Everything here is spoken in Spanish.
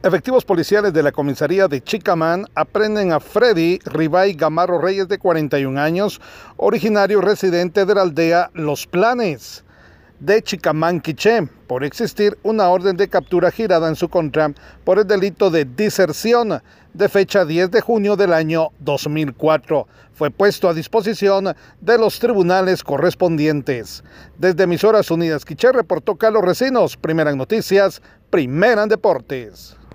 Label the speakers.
Speaker 1: Efectivos policiales de la comisaría de Chicamán aprenden a Freddy Ribay Gamarro Reyes de 41 años, originario residente de la aldea Los Planes de Chicamán, Quiché, por existir una orden de captura girada en su contra por el delito de diserción de fecha 10 de junio del año 2004. Fue puesto a disposición de los tribunales correspondientes. Desde Emisoras Unidas Quiché reportó Carlos Recinos, Primera en Noticias, Primera en Deportes.